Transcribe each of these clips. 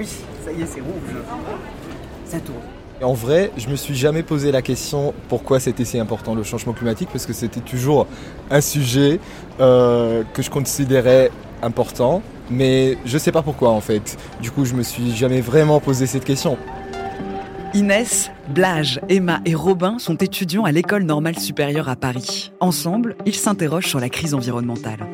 Oui, ça y est, c'est rouge. Ça tourne. En vrai, je me suis jamais posé la question pourquoi c'était si important le changement climatique, parce que c'était toujours un sujet euh, que je considérais important, mais je sais pas pourquoi en fait. Du coup, je me suis jamais vraiment posé cette question. Inès, Blage, Emma et Robin sont étudiants à l'école normale supérieure à Paris. Ensemble, ils s'interrogent sur la crise environnementale.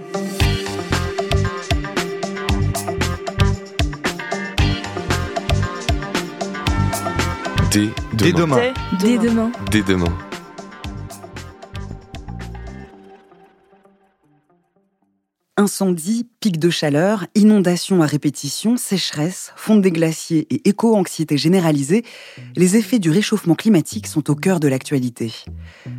Dès demain. Dès demain. Dès demain. Incendie, pics de chaleur, inondations à répétition, sécheresse, fonte des glaciers et éco-anxiété généralisée, les effets du réchauffement climatique sont au cœur de l'actualité.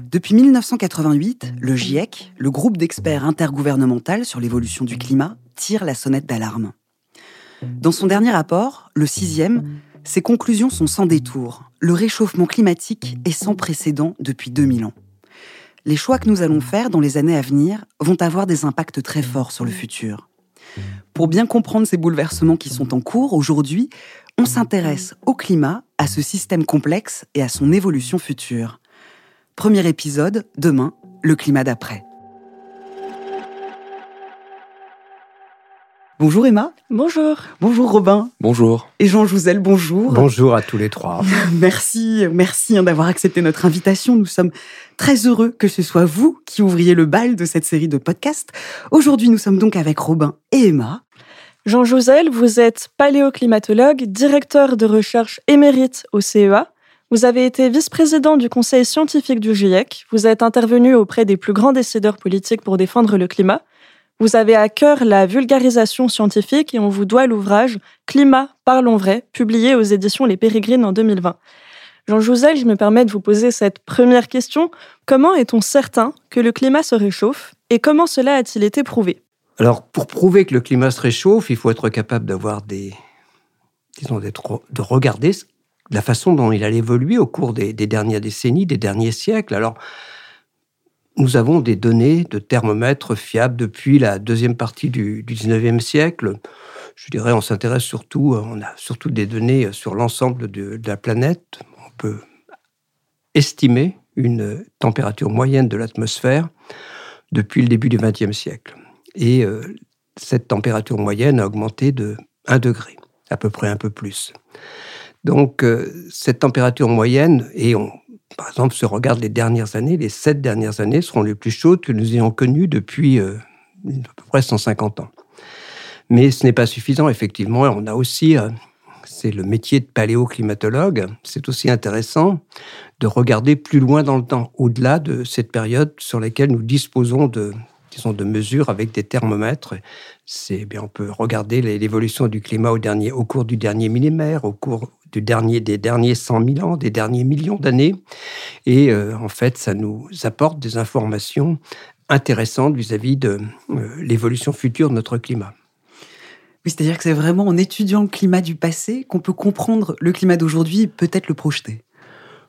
Depuis 1988, le GIEC, le groupe d'experts intergouvernemental sur l'évolution du climat, tire la sonnette d'alarme. Dans son dernier rapport, le sixième, ses conclusions sont sans détour. Le réchauffement climatique est sans précédent depuis 2000 ans. Les choix que nous allons faire dans les années à venir vont avoir des impacts très forts sur le futur. Pour bien comprendre ces bouleversements qui sont en cours aujourd'hui, on s'intéresse au climat, à ce système complexe et à son évolution future. Premier épisode, demain, le climat d'après. Bonjour Emma. Bonjour. Bonjour Robin. Bonjour. Et Jean Jouzel, bonjour. Bonjour à tous les trois. merci, merci hein, d'avoir accepté notre invitation. Nous sommes très heureux que ce soit vous qui ouvriez le bal de cette série de podcasts. Aujourd'hui, nous sommes donc avec Robin et Emma. Jean Jouzel, vous êtes paléoclimatologue, directeur de recherche émérite au CEA. Vous avez été vice-président du conseil scientifique du GIEC. Vous êtes intervenu auprès des plus grands décideurs politiques pour défendre le climat. Vous avez à cœur la vulgarisation scientifique et on vous doit l'ouvrage Climat, parlons vrai, publié aux éditions Les Pérégrines en 2020. Jean Jouzel, je me permets de vous poser cette première question. Comment est-on certain que le climat se réchauffe et comment cela a-t-il été prouvé? Alors, pour prouver que le climat se réchauffe, il faut être capable d'avoir des. disons, de regarder la façon dont il a évolué au cours des, des dernières décennies, des derniers siècles. Alors, nous avons des données de thermomètres fiables depuis la deuxième partie du, du 19e siècle. Je dirais, on s'intéresse surtout, on a surtout des données sur l'ensemble de, la planète. On peut estimer une température moyenne de l'atmosphère depuis le début du 20e siècle. Et euh, cette température moyenne a augmenté de 1 degré, à peu près un peu plus. Donc, euh, cette température moyenne, et on, par exemple, on regarde les dernières années, les sept dernières années seront les plus chaudes que nous ayons connues depuis euh, à peu près 150 ans. Mais ce n'est pas suffisant, effectivement. On a aussi, euh, c'est le métier de paléoclimatologue, c'est aussi intéressant de regarder plus loin dans le temps, au-delà de cette période sur laquelle nous disposons de, disons, de mesures avec des thermomètres. C'est bien, on peut regarder l'évolution du climat au dernier, au cours du dernier millénaire, au cours du dernier, des derniers 100 000 ans, des derniers millions d'années. Et euh, en fait, ça nous apporte des informations intéressantes vis-à-vis de euh, l'évolution future de notre climat. Oui, c'est-à-dire que c'est vraiment en étudiant le climat du passé qu'on peut comprendre le climat d'aujourd'hui et peut-être le projeter.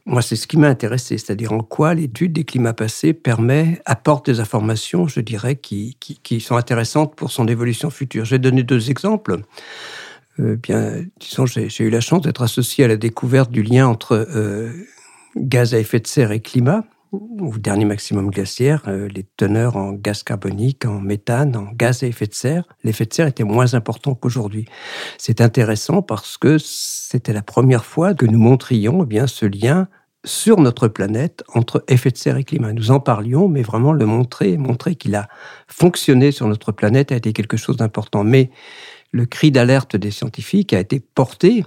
Moi, c'est ce qui m'a intéressé, c'est-à-dire en quoi l'étude des climats passés permet, apporte des informations, je dirais, qui, sont intéressantes pour son évolution future. J'ai donné deux exemples. Euh, bien, disons, j'ai eu la chance d'être associé à la découverte du lien entre euh, gaz à effet de serre et climat, au dernier maximum glaciaire, euh, les teneurs en gaz carbonique, en méthane, en gaz à effet de serre, l'effet de serre était moins important qu'aujourd'hui. C'est intéressant parce que c'était la première fois que nous montrions eh bien ce lien sur notre planète entre effet de serre et climat. Nous en parlions, mais vraiment le montrer, montrer qu'il a fonctionné sur notre planète a été quelque chose d'important. Mais le cri d'alerte des scientifiques a été porté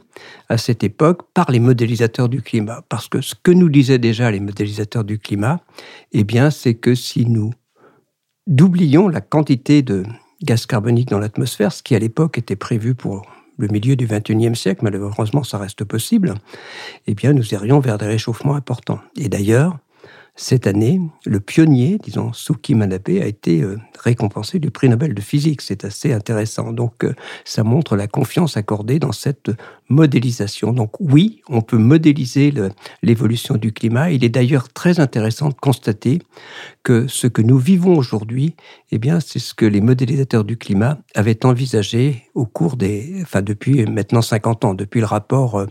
à cette époque par les modélisateurs du climat. Parce que ce que nous disaient déjà les modélisateurs du climat, eh bien, c'est que si nous doublions la quantité de gaz carbonique dans l'atmosphère, ce qui à l'époque était prévu pour le milieu du XXIe siècle, malheureusement ça reste possible, eh bien nous irions vers des réchauffements importants. Et d'ailleurs, cette année, le pionnier, disons, Suki Manabe, a été euh, récompensé du prix Nobel de physique. C'est assez intéressant. Donc, euh, ça montre la confiance accordée dans cette modélisation. Donc oui, on peut modéliser l'évolution du climat. Il est d'ailleurs très intéressant de constater que ce que nous vivons aujourd'hui, eh bien, c'est ce que les modélisateurs du climat avaient envisagé au cours des, enfin, depuis maintenant 50 ans, depuis le rapport euh,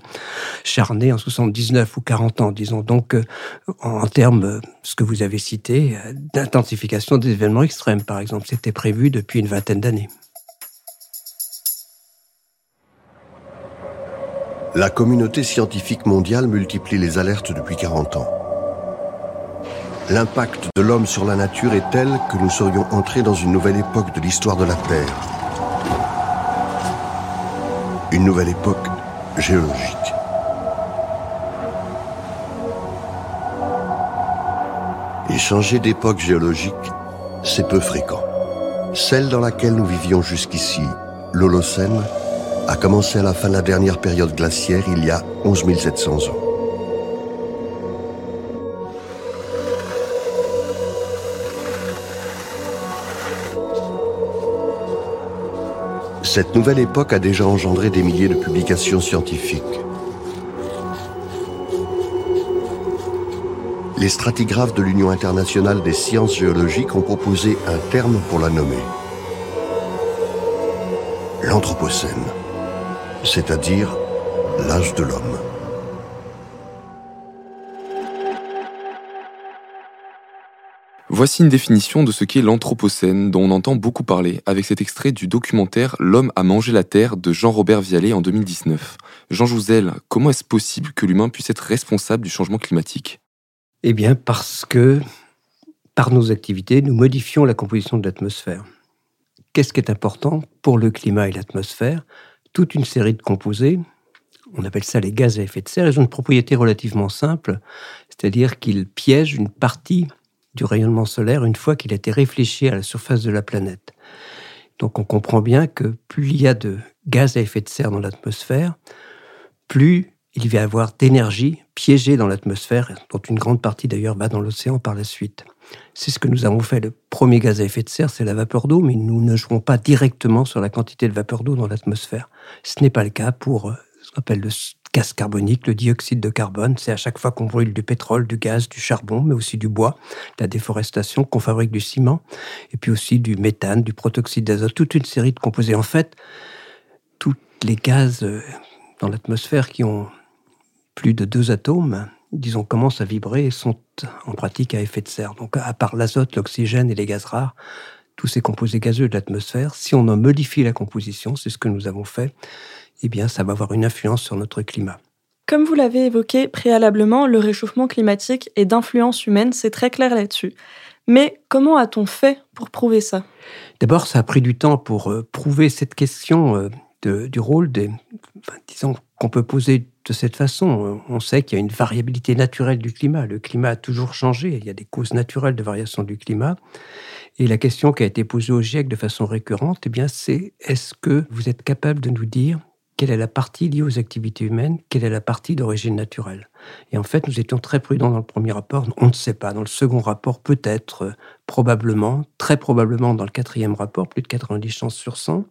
Charnay en 79 ou 40 ans, disons. Donc, euh, en termes, ce que vous avez cité, euh, d'intensification des événements extrêmes, par exemple, c'était prévu depuis une vingtaine d'années. La communauté scientifique mondiale multiplie les alertes depuis 40 ans. L'impact de l'homme sur la nature est tel que nous serions entrés dans une nouvelle époque de l'histoire de la Terre. Une nouvelle époque géologique. Et changer d'époque géologique, c'est peu fréquent. Celle dans laquelle nous vivions jusqu'ici, l'Holocène, a commencé à la fin de la dernière période glaciaire il y a 11 700 ans. Cette nouvelle époque a déjà engendré des milliers de publications scientifiques. Les stratigraphes de l'Union internationale des sciences géologiques ont proposé un terme pour la nommer. L'Anthropocène c'est-à-dire l'âge de l'homme. Voici une définition de ce qu'est l'Anthropocène, dont on entend beaucoup parler, avec cet extrait du documentaire L'homme a mangé la terre de Jean-Robert Vialet en 2019. Jean Jouzel, comment est-ce possible que l'humain puisse être responsable du changement climatique? Eh bien, parce que par nos activités, nous modifions la composition de l'atmosphère. Qu'est-ce qui est important pour le climat et l'atmosphère? Toute une série de composés. On appelle ça les gaz à effet de serre. Ils ont une propriété relativement simple, c'est-à-dire qu'ils piègent une partie du rayonnement solaire une fois qu'il a été réfléchi à la surface de la planète. Donc on comprend bien que plus il y a de gaz à effet de serre dans l'atmosphère, plus il va y avoir d'énergie piégée dans l'atmosphère, dont une grande partie d'ailleurs va dans l'océan par la suite. C'est ce que nous avons fait. Le premier gaz à effet de serre, c'est la vapeur d'eau, mais nous ne jouons pas directement sur la quantité de vapeur d'eau dans l'atmosphère. Ce n'est pas le cas pour euh, ce qu'on appelle le gaz carbonique, le dioxyde de carbone. C'est à chaque fois qu'on brûle du pétrole, du gaz, du charbon, mais aussi du bois, la déforestation, qu'on fabrique du ciment, et puis aussi du méthane, du protoxyde d'azote, toute une série de composés. En fait, tous les gaz euh, dans l'atmosphère qui ont plus de deux atomes, disons, commencent à vibrer et sont en pratique à effet de serre. Donc, à part l'azote, l'oxygène et les gaz rares, tous ces composés gazeux de l'atmosphère, si on en modifie la composition, c'est ce que nous avons fait, eh bien, ça va avoir une influence sur notre climat. Comme vous l'avez évoqué préalablement, le réchauffement climatique est d'influence humaine, c'est très clair là-dessus. Mais comment a-t-on fait pour prouver ça? D'abord, ça a pris du temps pour euh, prouver cette question euh, du rôle des, disons, qu'on peut poser de cette façon. On sait qu'il y a une variabilité naturelle du climat. Le climat a toujours changé. Il y a des causes naturelles de variation du climat. Et la question qui a été posée au GIEC de façon récurrente, eh bien, c'est est-ce que vous êtes capable de nous dire quelle est la partie liée aux activités humaines, quelle est la partie d'origine naturelle? Et en fait, nous étions très prudents dans le premier rapport, on ne sait pas. Dans le second rapport, peut-être, probablement, très probablement dans le quatrième rapport, plus de 90 chances sur 100,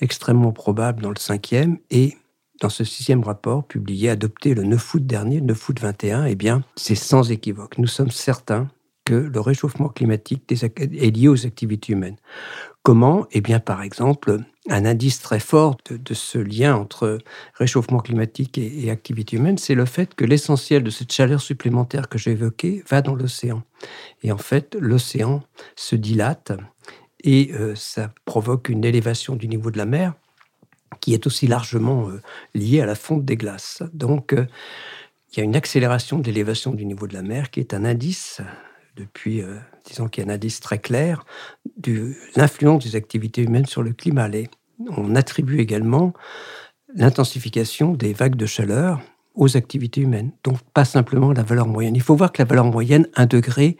extrêmement probable dans le cinquième, et dans ce sixième rapport, publié, adopté le 9 août dernier, le 9 août 21, eh bien, c'est sans équivoque. Nous sommes certains que le réchauffement climatique est lié aux activités humaines. Comment? Eh bien, par exemple, un indice très fort de, ce lien entre réchauffement climatique et, activité humaine, c'est le fait que l'essentiel de cette chaleur supplémentaire que j'ai évoquée va dans l'océan. Et en fait, l'océan se dilate et euh, ça provoque une élévation du niveau de la mer qui est aussi largement euh, liée à la fonte des glaces. Donc, euh, il y a une accélération de l'élévation du niveau de la mer qui est un indice, depuis, disons qu'il y a un indice très clair, de l'influence des activités humaines sur le climat. on attribue également l'intensification des vagues de chaleur aux activités humaines, donc pas simplement la valeur moyenne. Il faut voir que la valeur moyenne, 1 degré,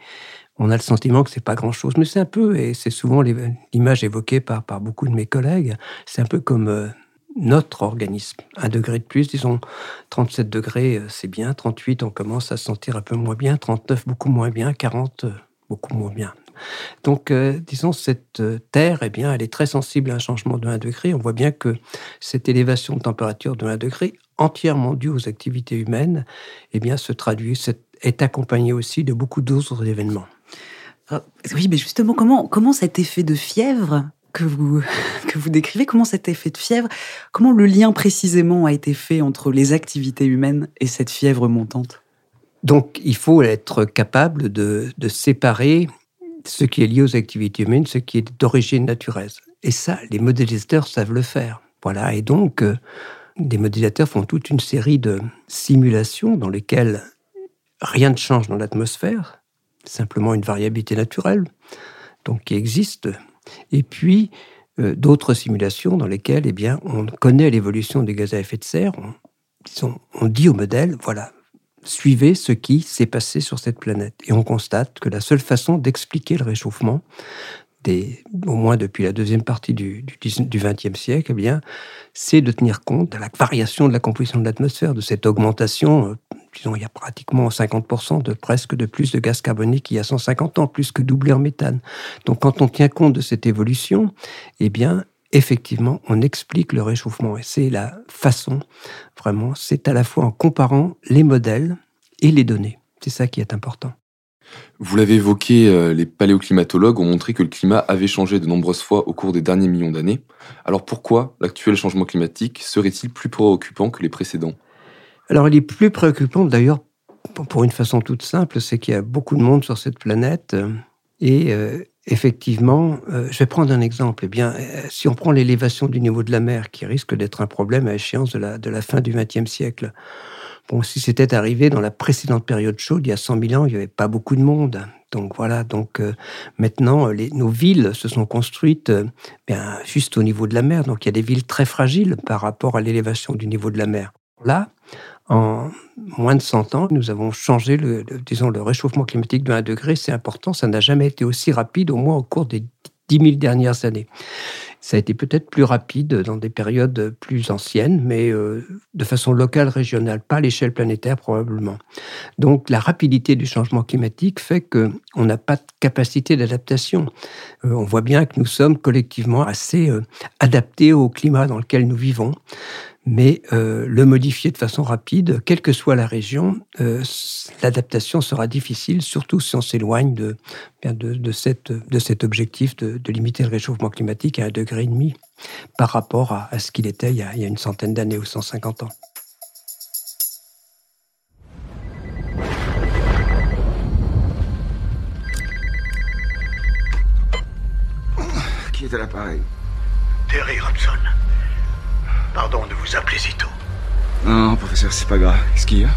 on a le sentiment que c'est pas grand-chose, mais c'est un peu, et c'est souvent l'image évoquée par, beaucoup de mes collègues, c'est un peu comme euh, notre organisme. Un degré de plus, disons 37 degrés, euh, c'est bien, 38, on commence à se sentir un peu moins bien, 39, beaucoup moins bien, 40, euh, beaucoup moins bien. Donc, euh, disons, cette Terre, eh bien, elle est très sensible à un changement de 1 degré. On voit bien que cette élévation de température de 1 degré, entièrement due aux activités humaines, eh bien, se traduit, est accompagnée aussi de beaucoup d'autres événements. Ah, oui, mais justement, comment, comment cet effet de fièvre que vous, que vous décrivez, comment cet effet de fièvre, comment le lien précisément a été fait entre les activités humaines et cette fièvre montante? Donc, il faut être capable de, de séparer ce qui est lié aux activités humaines, ce qui est d'origine naturelle. Et ça, les modélisateurs savent le faire. Voilà. Et donc, euh, des modélisateurs font toute une série de simulations dans lesquelles rien ne change dans l'atmosphère, simplement une variabilité naturelle, donc qui existe. Et puis, euh, d'autres simulations dans lesquelles eh bien, on connaît l'évolution des gaz à effet de serre. On, dit au modèle, voilà, suivez ce qui s'est passé sur cette planète. Et on constate que la seule façon d'expliquer le réchauffement, au moins depuis la deuxième partie du XXe siècle, eh c'est de tenir compte de la variation de la composition de l'atmosphère, de cette augmentation. Il y a pratiquement 50% de presque de plus de gaz carbonique qu'il y a 150 ans, plus que doublé en méthane. Donc, quand on tient compte de cette évolution, eh bien, effectivement, on explique le réchauffement. Et c'est la façon, vraiment, c'est à la fois en comparant les modèles et les données. C'est ça qui est important. Vous l'avez évoqué, euh, les paléoclimatologues ont montré que le climat avait changé de nombreuses fois au cours des derniers millions d'années. Alors pourquoi l'actuel changement climatique serait-il plus préoccupant que les précédents? Alors il est plus préoccupant d'ailleurs pour une façon toute simple, c'est qu'il y a beaucoup de monde sur cette planète euh, et euh, effectivement, je vais prendre un exemple. Eh bien, si on prend l'élévation du niveau de la mer, qui risque d'être un problème à échéance de la, fin du XXe siècle, Bon, si c'était arrivé dans la précédente période chaude, il y a 100 000 ans, il n'y avait pas beaucoup de monde. Donc voilà, donc euh, maintenant, nos villes se sont construites euh, bien, juste au niveau de la mer. Donc il y a des villes très fragiles par rapport à l'élévation du niveau de la mer. Là, en moins de 100 ans, nous avons changé le, disons, le réchauffement climatique de 1 degré. C'est important, ça n'a jamais été aussi rapide, au moins au cours des 10 000 dernières années. Ça a été peut-être plus rapide dans des périodes plus anciennes, mais euh, de façon locale, régionale, pas à l'échelle planétaire probablement. Donc la rapidité du changement climatique fait qu'on n'a pas de capacité d'adaptation. Euh, on voit bien que nous sommes collectivement assez euh, adaptés au climat dans lequel nous vivons mais euh, le modifier de façon rapide, quelle que soit la région, euh, l'adaptation sera difficile, surtout si on s'éloigne de, de, de, cette, de cet objectif de, de, limiter le réchauffement climatique à un degré et demi par rapport à, à ce qu'il était il y, a, il y, a, une centaine d'années ou 150 ans. Qui est à l'appareil? Terry Robson. Pardon de vous appeler si tôt. Non, professeur, c'est pas grave. Qu'est-ce qu'il y a?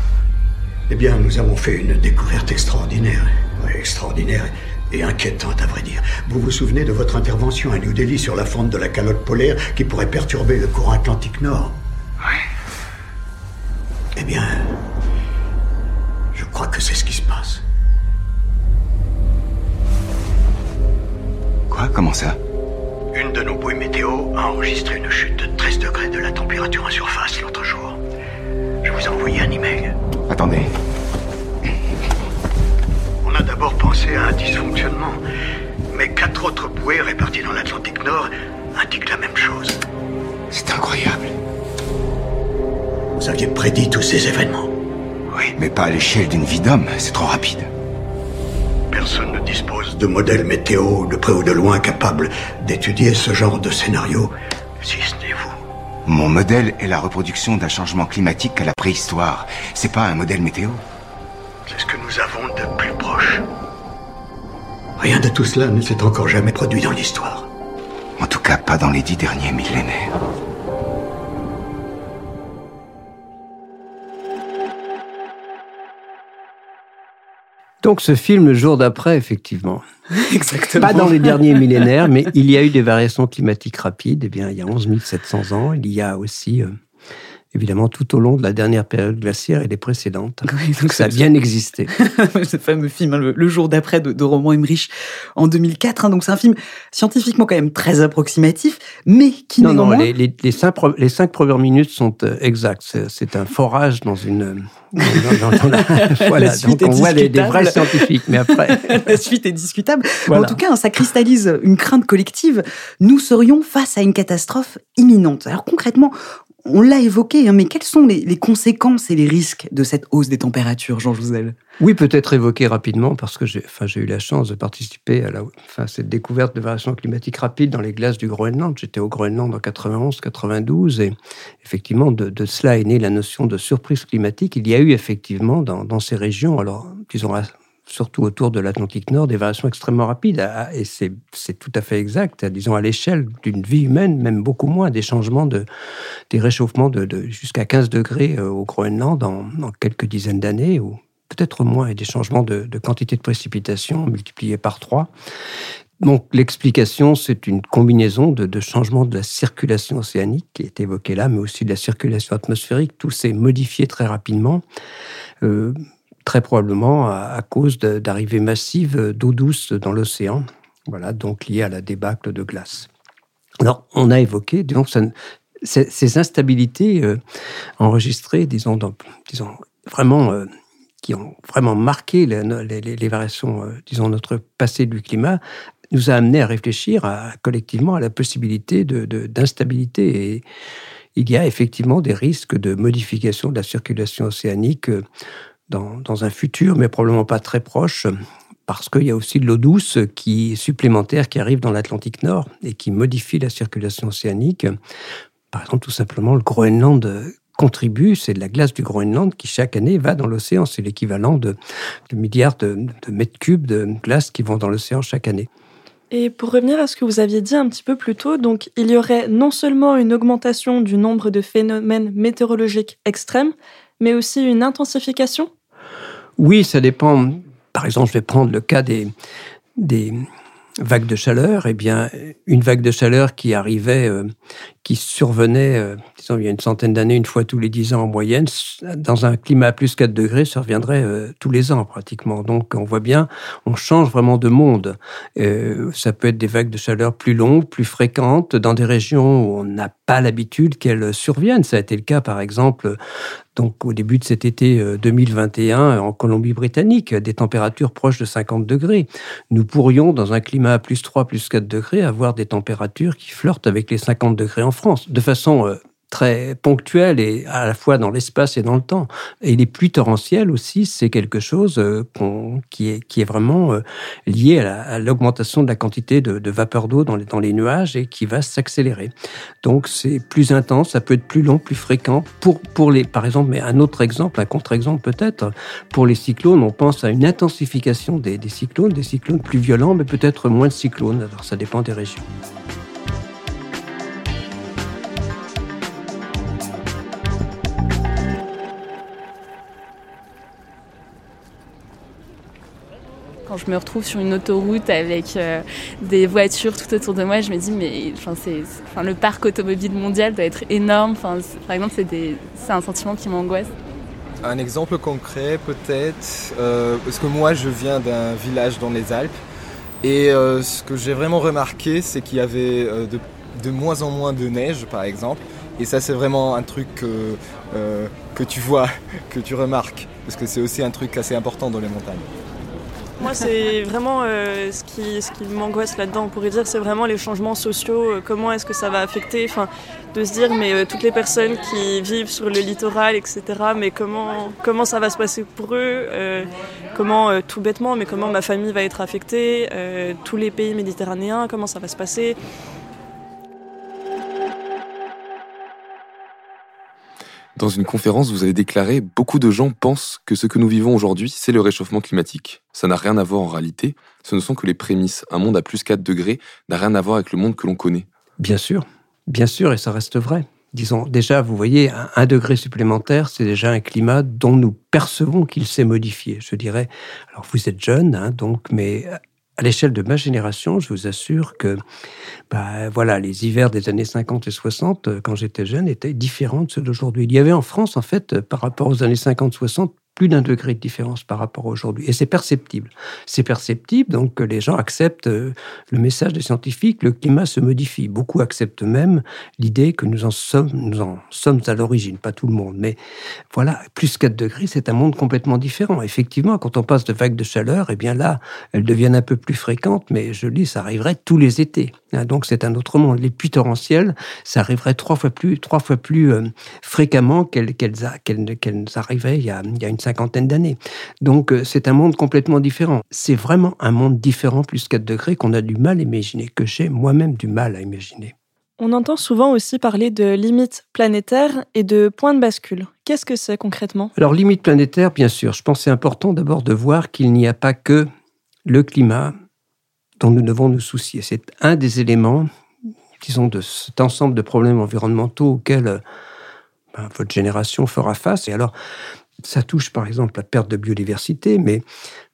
Eh bien, nous avons fait une découverte extraordinaire. extraordinaire et inquiétante, à vrai dire. Vous vous souvenez de votre intervention à New Delhi sur la fonte de la calotte polaire qui pourrait perturber le courant atlantique nord? Oui. Eh bien, je crois que c'est ce qui se passe. Quoi? Comment ça? Une de nos bouées météo a enregistré une chute de 13 degrés en surface l'autre jour. Je vous ai envoyé un email. Attendez. On a d'abord pensé à un dysfonctionnement, mais quatre autres bouées réparties dans l'Atlantique Nord indiquent la même chose. C'est incroyable. Vous aviez prédit tous ces événements. Oui, mais pas à l'échelle d'une vie d'homme, c'est trop rapide. Personne ne dispose de modèles météo de près ou de loin capables d'étudier ce genre de scénario, si ce n'est vous. Mon modèle est la reproduction d'un changement climatique à la préhistoire. C'est pas un modèle météo. C'est ce que nous avons de plus proche. Rien de tout cela ne s'est encore jamais produit dans l'histoire. En tout cas, pas dans les dix derniers millénaires. Donc ce film, le jour d'après, effectivement. Exactement. Pas dans les derniers millénaires, mais il y a eu des variations climatiques rapides. Eh bien, il y a 11 700 ans, il y a aussi euh, évidemment tout au long de la dernière période glaciaire et des précédentes. donc ça a bien existé. Ce fameux film, hein, le, jour d'après de, Roman Emmerich en 2004. Hein. donc c'est un film scientifiquement quand même très approximatif, mais qui non non les, les, cinq, les cinq premières minutes sont euh, exactes. C'est un forage dans une voilà, donc on voit des, vrais scientifiques, mais après. la suite est discutable. En tout cas, ça cristallise une crainte collective. Nous serions face à une catastrophe imminente. Alors concrètement, on l'a évoqué, hein, mais quelles sont les, conséquences et les risques de cette hausse des températures, Jean Jouzel? Oui, peut-être évoquer rapidement, parce que j'ai eu la chance de participer à la, cette découverte de variations climatiques rapides dans les glaces du Groenland. J'étais au Groenland en 91, 92, et effectivement, de, cela est née la notion de surprise climatique. Il y a eu effectivement dans, dans ces régions, alors disons surtout autour de l'Atlantique Nord, des variations extrêmement rapides. Ah, et c'est tout à fait exact. Disons, à l'échelle d'une vie humaine, même beaucoup moins, des changements, de, des réchauffements de, jusqu'à 15 degrés euh, au Groenland en, quelques dizaines d'années, ou peut-être moins, et des changements de, quantité de précipitations multipliés par trois. Donc l'explication, c'est une combinaison de, changements de la circulation océanique qui est évoquée là, mais aussi de la circulation atmosphérique. Tout s'est modifié très rapidement. Euh, très probablement à, cause d'arrivées massives d'eau douce dans l'océan, voilà, donc liées à la débâcle de glace. Alors, on a évoqué, donc, ces, instabilités euh, enregistrées, disons, disons vraiment, euh, qui ont vraiment marqué les, variations, euh, disons, notre passé du climat, nous a amené à réfléchir collectivement à la possibilité d'instabilité. De, et il y a effectivement des risques de modification de la circulation océanique dans, un futur, mais probablement pas très proche, parce qu'il y a aussi de l'eau douce qui supplémentaire qui arrive dans l'Atlantique Nord et qui modifie la circulation océanique. Par exemple, tout simplement, le Groenland contribue, c'est de la glace du Groenland qui chaque année va dans l'océan. C'est l'équivalent de, milliards de, de, mètres cubes de glace qui vont dans l'océan chaque année. Et pour revenir à ce que vous aviez dit un petit peu plus tôt, donc il y aurait non seulement une augmentation du nombre de phénomènes météorologiques extrêmes, mais aussi une intensification oui, ça dépend. Par exemple, je vais prendre le cas des, vagues de chaleur. Eh bien, une vague de chaleur qui arrivait, euh, qui survenait, euh, disons, il y a une centaine d'années, une fois tous les dix ans en moyenne, dans un climat à plus 4 degrés, ça reviendrait euh, tous les ans pratiquement. Donc, on voit bien, on change vraiment de monde. ça peut être des vagues de chaleur plus longues, plus fréquentes, dans des régions où on n'a pas l'habitude qu'elles surviennent. Ça a été le cas, par exemple, donc au début de cet été 2021 euh, en Colombie-Britannique, des températures proches de 50 degrés. Nous pourrions, dans un climat à plus 3, plus 4 degrés, avoir des températures qui flirtent avec les 50 degrés en France, de façon euh, très ponctuel et à la fois dans l'espace et dans le temps. Et les pluies torrentielles aussi, c'est quelque chose euh, qui, est, vraiment euh, lié à l'augmentation de la quantité de, vapeur d'eau dans les, nuages et qui va s'accélérer. Donc c'est plus intense, ça peut être plus long, plus fréquent. Pour, les, par exemple, mais un autre exemple, un contre-exemple peut-être, pour les cyclones, on pense à une intensification des cyclones, des cyclones plus violents, mais peut-être moins de cyclones. Alors ça dépend des régions. Quand je me retrouve sur une autoroute avec euh, des voitures tout autour de moi, je me dis, mais le parc automobile mondial doit être énorme. Par exemple, c'est, un sentiment qui m'angoisse. Un exemple concret peut-être, euh, parce que moi je viens d'un village dans les Alpes et euh, ce que j'ai vraiment remarqué c'est qu'il y avait de, moins en moins de neige par exemple et ça c'est vraiment un truc que tu vois, que tu remarques parce que c'est aussi un truc assez important dans les montagnes. Moi, c'est vraiment euh, ce qui, ce qui m'angoisse là-dedans. On pourrait dire c'est vraiment les changements sociaux. Euh, comment est-ce que ça va affecter Enfin, de se dire, mais euh, toutes les personnes qui vivent sur le littoral, etc. Mais comment, comment ça va se passer pour eux Comment, tout bêtement, mais comment ma famille va être affectée Tous les pays méditerranéens, comment ça va se passer Dans une conférence, vous avez déclaré Beaucoup de gens pensent que ce que nous vivons aujourd'hui, c'est le réchauffement climatique. Ça n'a rien à voir en réalité. Ce ne sont que les prémices. Un monde à plus 4 degrés n'a rien à voir avec le monde que l'on connaît. Bien sûr, bien sûr, et ça reste vrai. Disons, déjà, vous voyez, un, degré supplémentaire, c'est déjà un climat dont nous percevons qu'il s'est modifié. Je dirais, alors vous êtes jeune, hein, donc, mais à l'échelle de ma génération, je vous assure que bah, voilà, les hivers des années 50 et 60, euh, quand j'étais jeune, étaient différents de ceux d'aujourd'hui. Il y avait en France, en fait, par rapport aux années 50-60, plus d'un degré de différence par rapport à aujourd'hui. Et c'est perceptible. C'est perceptible, donc que les gens acceptent euh, le message des scientifiques, le climat se modifie. Beaucoup acceptent même l'idée que nous en sommes, à l'origine, pas tout le monde. Mais voilà, plus 4 degrés, c'est un monde complètement différent. Effectivement, quand on passe de vagues de chaleur, eh bien là, elles deviennent un peu plus fréquentes, mais je dis, ça arriverait tous les étés. Hein, donc c'est un autre monde. Les pluies torrentielles, ça arriverait trois fois plus, trois fois plus euh, fréquemment qu'elles arrivaient il y, a, il y a une cinquantaine d'années. Donc euh, c'est un monde complètement différent. C'est vraiment un monde différent, plus 4 degrés, qu'on a du mal à imaginer, que j'ai moi-même du mal à imaginer. On entend souvent aussi parler de limites planétaires et de points de bascule. Qu'est-ce que c'est concrètement? Alors, limites planétaires, bien sûr. Je pense c'est important d'abord de voir qu'il n'y a pas que le climat dont nous devons nous soucier. C'est un des éléments, disons, de cet ensemble de problèmes environnementaux auxquels ben, votre génération fera face. Et alors, ça touche par exemple la perte de biodiversité, mais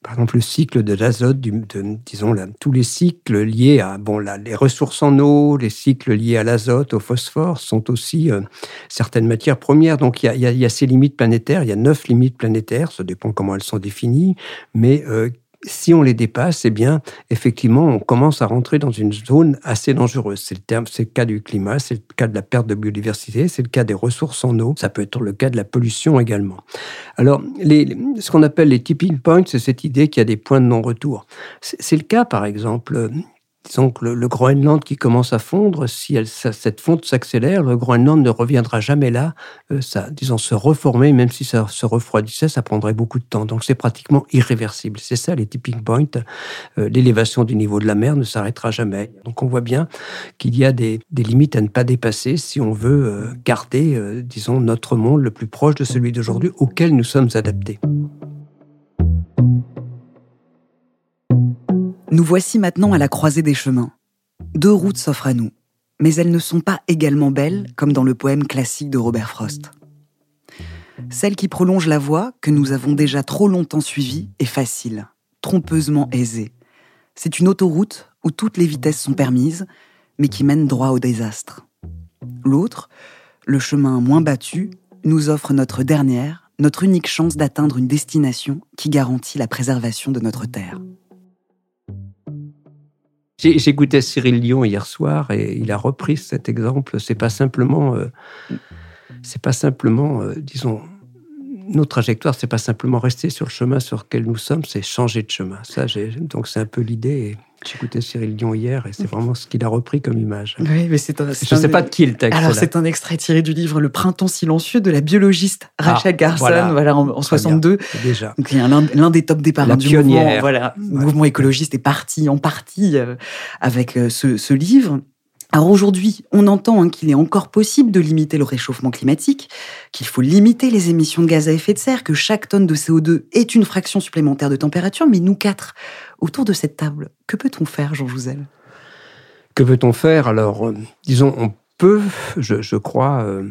par exemple le cycle de l'azote, disons tous les cycles liés à bon, là, les ressources en eau, les cycles liés à l'azote, au phosphore, sont aussi euh, certaines matières premières. Donc il y, a, ces limites planétaires, il y a neuf limites planétaires, ça dépend comment elles sont définies, mais euh, si on les dépasse, eh bien, effectivement, on commence à rentrer dans une zone assez dangereuse. C'est le, cas du climat, c'est le cas de la perte de biodiversité, c'est le cas des ressources en eau, ça peut être le cas de la pollution également. Alors, ce qu'on appelle les tipping points, c'est cette idée qu'il y a des points de non-retour. C'est le cas, par exemple, disons que le, Groenland qui commence à fondre, si cette fonte s'accélère, le Groenland ne reviendra jamais là, euh, disons, se reformer, même si ça se refroidissait, ça prendrait beaucoup de temps. Donc c'est pratiquement irréversible. C'est ça les tipping points. Euh, l'élévation du niveau de la mer ne s'arrêtera jamais. Donc on voit bien qu'il y a des, des, limites à ne pas dépasser si on veut euh, garder, disons, notre monde le plus proche de celui d'aujourd'hui auquel nous sommes adaptés. Nous voici maintenant à la croisée des chemins. Deux routes s'offrent à nous, mais elles ne sont pas également belles comme dans le poème classique de Robert Frost. Celle qui prolonge la voie que nous avons déjà trop longtemps suivie est facile, trompeusement aisée. C'est une autoroute où toutes les vitesses sont permises, mais qui mène droit au désastre. L'autre, le chemin moins battu, nous offre notre dernière, notre unique chance d'atteindre une destination qui garantit la préservation de notre Terre. J'écoutais Cyril Dion hier soir et il a repris cet exemple. C'est pas simplement, euh, c'est pas simplement, euh, disons, notre trajectoire, c'est pas simplement rester sur le chemin sur lequel nous sommes, c'est changer de chemin. Ça, donc c'est un peu l'idée. J'écoutais Cyril Dion hier et c'est vraiment ce qu'il a repris comme image. Oui, mais c'est un, Je ne sais pas de qui le texte. Alors, c'est un extrait tiré du livre Le printemps silencieux de la biologiste ah, Rachel Garson, voilà, en, 62. déjà. Donc, il y a l'un des top départs la du mouvement. Voilà, mouvement écologiste est parti en partie euh, avec euh, ce, ce livre. Alors aujourd'hui, on entend hein, qu'il est encore possible de limiter le réchauffement climatique, qu'il faut limiter les émissions de gaz à effet de serre, que chaque tonne de CO2 est une fraction supplémentaire de température, mais nous quatre, autour de cette table, que peut-on faire, Jean Jouzel? Que peut-on faire? Alors, euh, disons, on peut, je, crois, euh,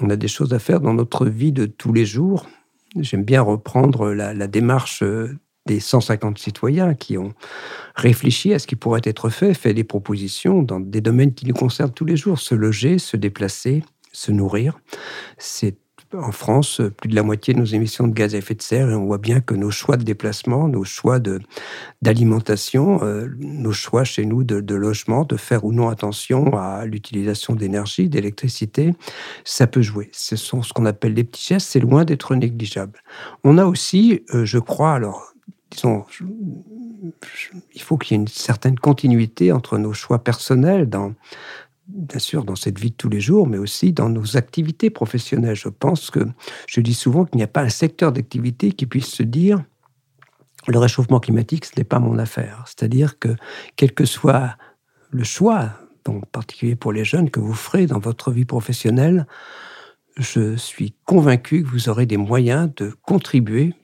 on a des choses à faire dans notre vie de tous les jours. J'aime bien reprendre la, démarche euh, des 150 citoyens qui ont réfléchi à ce qui pourrait être fait, fait des propositions dans des domaines qui nous concernent tous les jours, se loger, se déplacer, se nourrir. C'est en France, plus de la moitié de nos émissions de gaz à effet de serre, et on voit bien que nos choix de déplacement, nos choix d'alimentation, euh, nos choix chez nous de, logement, de faire ou non attention à l'utilisation d'énergie, d'électricité, ça peut jouer. Ce sont ce qu'on appelle les petits gestes, c'est loin d'être négligeable. On a aussi, euh, je crois, alors il faut qu'il y ait une certaine continuité entre nos choix personnels, bien sûr dans cette vie de tous les jours, mais aussi dans nos activités professionnelles. Je pense que je dis souvent qu'il n'y a pas un secteur d'activité qui puisse se dire le réchauffement climatique, ce n'est pas mon affaire. C'est-à-dire que quel que soit le choix, en particulier pour les jeunes, que vous ferez dans votre vie professionnelle, je suis convaincu que vous aurez des moyens de contribuer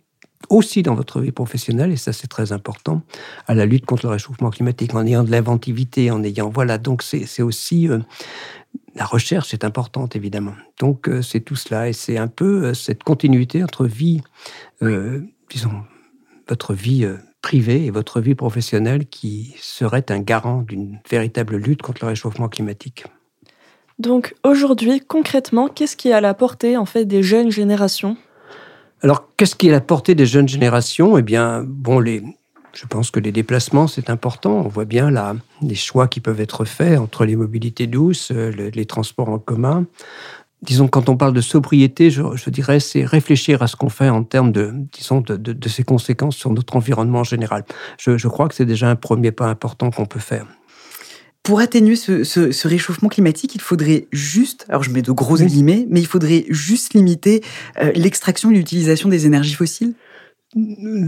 aussi dans votre vie professionnelle, et ça c'est très important, à la lutte contre le réchauffement climatique, en ayant de l'inventivité, en ayant... Voilà, donc c'est aussi... Euh, la recherche est importante, évidemment. Donc euh, c'est tout cela, et c'est un peu euh, cette continuité entre vie, disons, votre vie privée et votre vie professionnelle qui serait un garant d'une véritable lutte contre le réchauffement climatique. Donc aujourd'hui, concrètement, qu'est-ce qui est à la portée en fait des jeunes générations? Alors, qu'est-ce qui est la portée des jeunes générations? Eh bien, bon, les, je pense que les déplacements, c'est important. On voit bien là les choix qui peuvent être faits entre les mobilités douces, euh, les transports en commun. Disons, quand on parle de sobriété, je, dirais, c'est réfléchir à ce qu'on fait en termes de, disons, de, de, ses conséquences sur notre environnement en général. Je crois que c'est déjà un premier pas important qu'on peut faire. Pour atténuer ce, réchauffement climatique, il faudrait juste, alors je mets de gros guillemets, mais il faudrait juste limiter euh, l'extraction et l'utilisation des énergies fossiles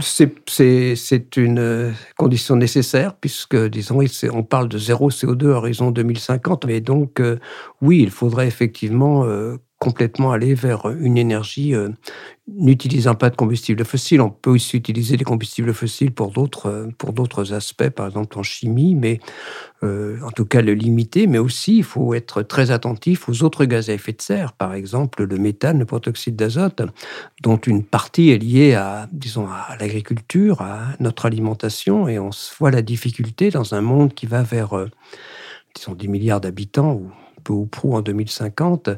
c'est une euh, condition nécessaire puisque, disons, on parle de zéro CO2 à horizon 2050. Mais donc, euh, oui, il faudrait effectivement complètement aller vers une énergie euh, n'utilisant pas de combustibles fossiles. On peut aussi utiliser des combustibles fossiles pour d'autres euh, pour d'autres aspects, par exemple en chimie, mais euh, en tout cas le limiter. Mais aussi, il faut être très attentif aux autres gaz à effet de serre, par exemple le méthane, le protoxyde d'azote, dont une partie est liée à disons à l'agriculture, à notre alimentation, et on voit la difficulté dans un monde qui va vers disons 10 milliards d'habitants ou peu ou prou en 2050.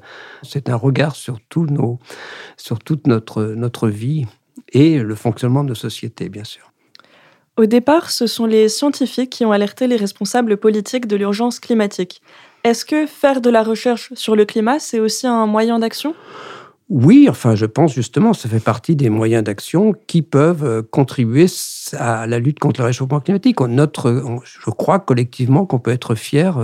C'est un regard sur, tout nos, sur toute notre, notre vie et le fonctionnement de nos sociétés, bien sûr. Au départ, ce sont les scientifiques qui ont alerté les responsables politiques de l'urgence climatique. Est-ce que faire de la recherche sur le climat, c'est aussi un moyen d'action? Oui, enfin, je pense justement, ça fait partie des moyens d'action qui peuvent euh, contribuer à la lutte contre le réchauffement climatique. Notre, je crois collectivement qu'on peut être fier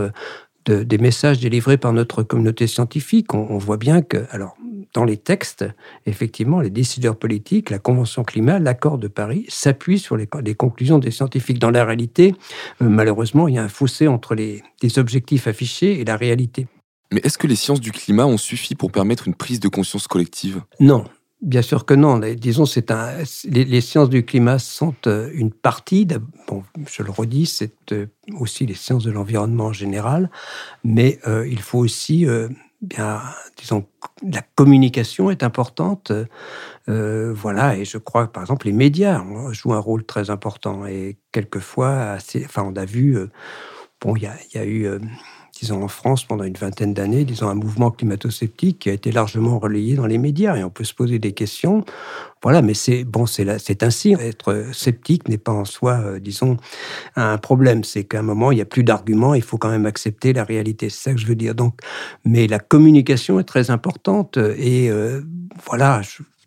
des messages délivrés par notre communauté scientifique, on, voit bien que, alors, dans les textes, effectivement, les décideurs politiques, la Convention climat, l'accord de Paris s'appuient sur les, conclusions des scientifiques. Dans la réalité, euh, malheureusement, il y a un fossé entre les, les objectifs affichés et la réalité. Mais est-ce que les sciences du climat ont suffi pour permettre une prise de conscience collective? Non, Bien sûr que non. Disons, c'est un, les, sciences du climat sont euh, une partie. Bon, je le redis, c'est euh, aussi les sciences de l'environnement en général, mais euh, il faut aussi, bien, disons, la communication est importante. voilà, et je crois, par exemple, les médias jouent un rôle très important. Et quelquefois, enfin, on a vu, bon, il y a, eu disons, en France pendant une vingtaine d'années, disons, un mouvement climato-sceptique qui a été largement relayé dans les médias. Et on peut se poser des questions. Voilà, mais c'est bon, c'est ainsi. Être sceptique n'est pas en soi, euh, disons, un problème. C'est qu'à un moment, il n'y a plus d'arguments. Il faut quand même accepter la réalité. C'est ça que je veux dire. Donc, mais la communication est très importante. Et euh, voilà,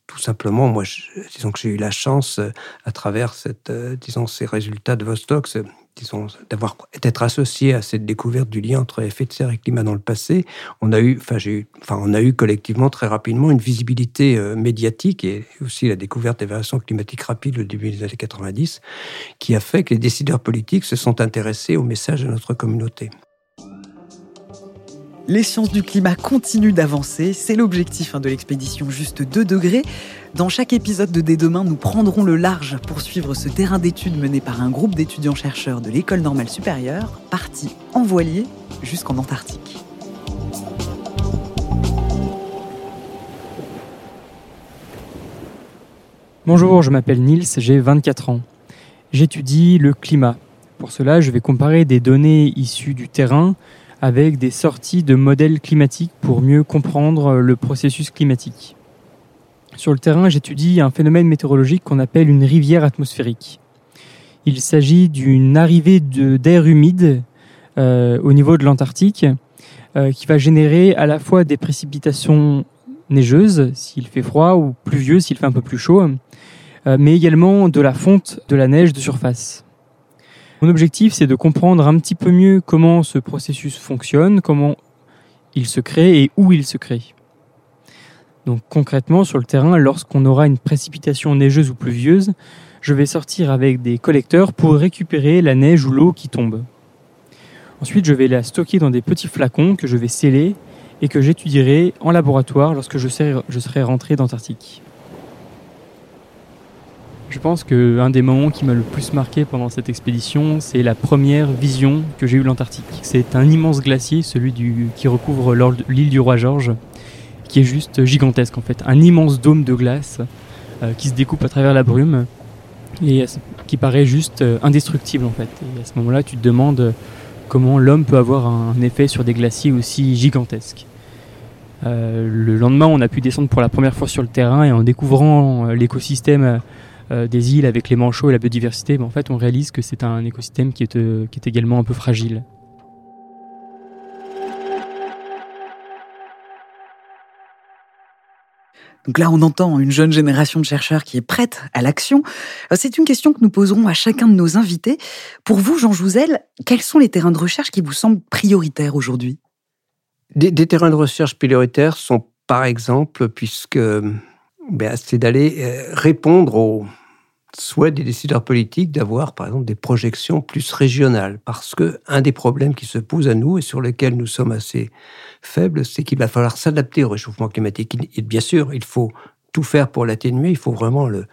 tout simplement, moi, disons que j'ai eu la chance, euh, à travers cette, disons, ces résultats de Vostok, disons, d'avoir d'être associé à cette découverte du lien entre effet de serre et climat dans le passé, on a eu, enfin, j'ai enfin, on a eu collectivement très rapidement une visibilité euh, médiatique et aussi la découverte des variations climatiques rapides au début des années 90, qui a fait que les décideurs politiques se sont intéressés au message de notre communauté. Les sciences du climat continuent d'avancer, c'est l'objectif hein, de l'expédition Juste 2 degrés. Dans chaque épisode de Dès demain, nous prendrons le large pour suivre ce terrain d'études mené par un groupe d'étudiants-chercheurs de l'École normale supérieure, parti en voilier jusqu'en Antarctique. Bonjour, je m'appelle Nils, j'ai 24 ans. J'étudie le climat. Pour cela, je vais comparer des données issues du terrain avec des sorties de modèles climatiques pour mieux comprendre le processus climatique. Sur le terrain, j'étudie un phénomène météorologique qu'on appelle une rivière atmosphérique. Il s'agit d'une arrivée d'air humide euh, au niveau de l'Antarctique euh, qui va générer à la fois des précipitations neigeuses s'il fait froid ou pluvieuses s'il fait un peu plus chaud, euh, mais également de la fonte de la neige de surface. Mon objectif, c'est de comprendre un petit peu mieux comment ce processus fonctionne, comment il se crée et où il se crée. Donc concrètement, sur le terrain, lorsqu'on aura une précipitation neigeuse ou pluvieuse, je vais sortir avec des collecteurs pour récupérer la neige ou l'eau qui tombe. Ensuite, je vais la stocker dans des petits flacons que je vais sceller et que j'étudierai en laboratoire lorsque je serai, rentré d'Antarctique. Je pense qu'un des moments qui m'a le plus marqué pendant cette expédition, c'est la première vision que j'ai eue de l'Antarctique. C'est un immense glacier, celui qui recouvre l'île du Roi George, qui est juste gigantesque en fait. Un immense dôme de glace euh, qui se découpe à travers la brume. et qui paraît juste indestructible en fait. Et à ce moment-là, tu te demandes comment l'homme peut avoir un effet sur des glaciers aussi gigantesques. le lendemain, on a pu descendre pour la première fois sur le terrain et en découvrant l'écosystème des îles avec les manchots et la biodiversité, ben, en fait, on réalise que c'est un écosystème qui est, qui est également un peu fragile. Donc là, on entend une jeune génération de chercheurs qui est prête à l'action. Euh, c'est une question que nous poserons à chacun de nos invités. Pour vous, Jean Jouzel, quels sont les terrains de recherche qui vous semblent prioritaires aujourd'hui? Des, terrains de recherche prioritaires sont, par exemple, puisque c'est d'aller euh, répondre aux souhait des décideurs politiques d'avoir, par exemple, des projections plus régionales. Parce que un des problèmes qui se posent à nous et sur lesquels nous sommes assez faibles, c'est qu'il va falloir s'adapter au réchauffement climatique. Et bien sûr, il faut tout faire pour l'atténuer. Il faut vraiment le,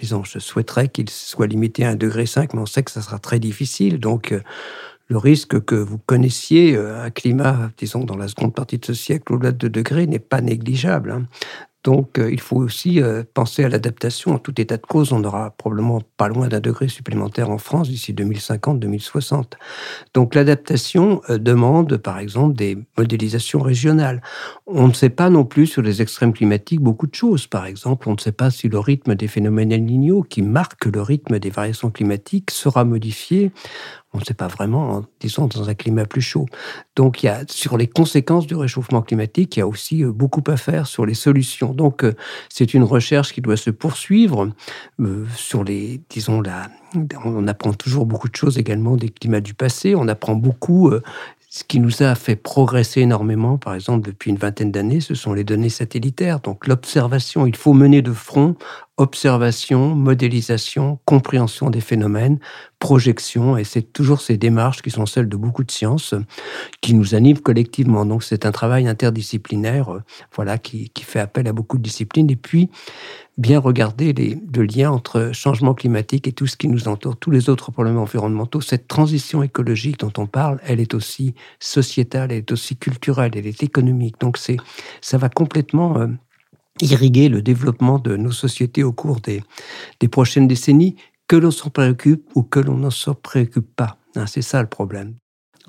disons, je souhaiterais qu'il soit limité à 1,5 degré, mais on sait que ça sera très difficile. Donc, euh, le risque que vous connaissiez euh, un climat, disons, dans la seconde partie de ce siècle, au-delà de 2 degrés, n'est pas négligeable. Hein. Donc, euh, il faut aussi euh, penser à l'adaptation. En tout état de cause, on aura probablement pas loin d'un degré supplémentaire en France d'ici 2050-2060. Donc, l'adaptation euh, demande, par exemple, des modélisations régionales. On ne sait pas non plus sur les extrêmes climatiques beaucoup de choses. Par exemple, on ne sait pas si le rythme des phénomènes El qui marque le rythme des variations climatiques, sera modifié on ne sait pas vraiment, disons, dans un climat plus chaud. Donc, il y a, sur les conséquences du réchauffement climatique, il y a aussi euh, beaucoup à faire sur les solutions. Donc, euh, c'est une recherche qui doit se poursuivre euh, sur les, disons, la, on apprend toujours beaucoup de choses également des climats du passé. On apprend beaucoup ce qui nous a fait progresser énormément, par exemple, depuis une vingtaine d'années, ce sont les données satellitaires. Donc l'observation, il faut mener de front observation, modélisation, compréhension des phénomènes, projection, et c'est toujours ces démarches qui sont celles de beaucoup de sciences qui nous animent collectivement. Donc c'est un travail interdisciplinaire, euh, voilà, qui, fait appel à beaucoup de disciplines. Et puis bien regarder les, le lien entre changement climatique et tout ce qui nous entoure, tous les autres problèmes environnementaux. Cette transition écologique dont on parle, elle est aussi sociétale, elle est aussi culturelle, elle est économique. Donc c'est, ça va complètement euh, irriguer le développement de nos sociétés au cours des, prochaines décennies, que l'on s'en préoccupe ou que l'on ne s'en préoccupe pas. Hein, c'est ça le problème.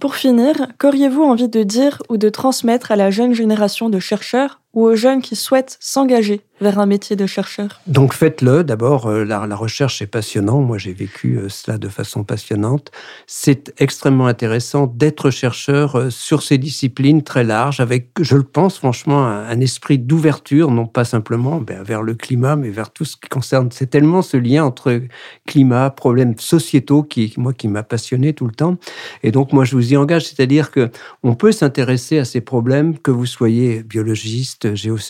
Pour finir, qu'auriez-vous envie de dire ou de transmettre à la jeune génération de chercheurs? Ou aux jeunes qui souhaitent s'engager vers un métier de chercheur Donc faites-le. D'abord, euh, la, recherche est passionnant. Moi, j'ai vécu euh, cela de façon passionnante. C'est extrêmement intéressant d'être chercheur euh, sur ces disciplines très larges, avec, je le pense franchement, un, esprit d'ouverture, non pas simplement ben, vers le climat, mais vers tout ce qui concerne. C'est tellement ce lien entre climat, problèmes sociétaux qui, moi, qui m'a passionné tout le temps. Et donc, moi, je vous y engage, c'est-à-dire que on peut s'intéresser à ces problèmes, que vous soyez biologiste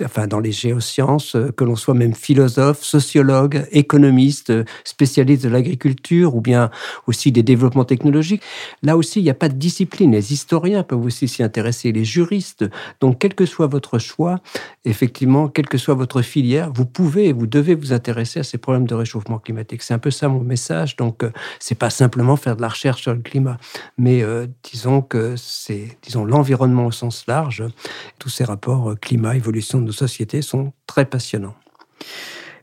enfin dans les géosciences, euh, que l'on soit même philosophe, sociologue, économiste, euh, spécialiste de l'agriculture ou bien aussi des développements technologiques. Là aussi, il n'y a pas de discipline. Les historiens peuvent aussi s'y intéresser, les juristes. Donc, quel que soit votre choix, effectivement, quelle que soit votre filière, vous pouvez et vous devez vous intéresser à ces problèmes de réchauffement climatique. C'est un peu ça mon message. Donc, euh, c'est pas simplement faire de la recherche sur le climat, mais disons que c'est, l'environnement au sens large, tous ces rapports climat, évolution de nos sociétés sont très passionnants.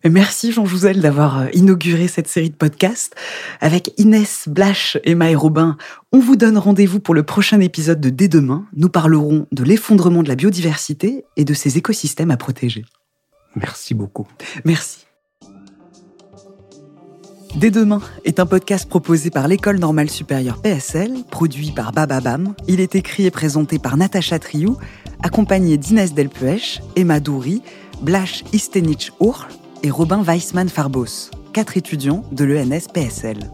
Merci Jean Jouzel d'avoir euh, inauguré cette série de podcasts. Avec Inès Blache et Maë Robin, on vous donne rendez-vous pour le prochain épisode de Dès demain. Nous parlerons de l'effondrement de la biodiversité et de ses écosystèmes à protéger. Merci beaucoup. Merci. Dès demain est un podcast proposé par l'École normale supérieure PSL, produit par Bababam. Il est écrit et présenté par Natacha Triou, accompagné d'Inès Delpuech, Emma Doury, Blash Istenich-Ourl et Robin Weissmann-Farbos, quatre étudiants de l'ENS PSL.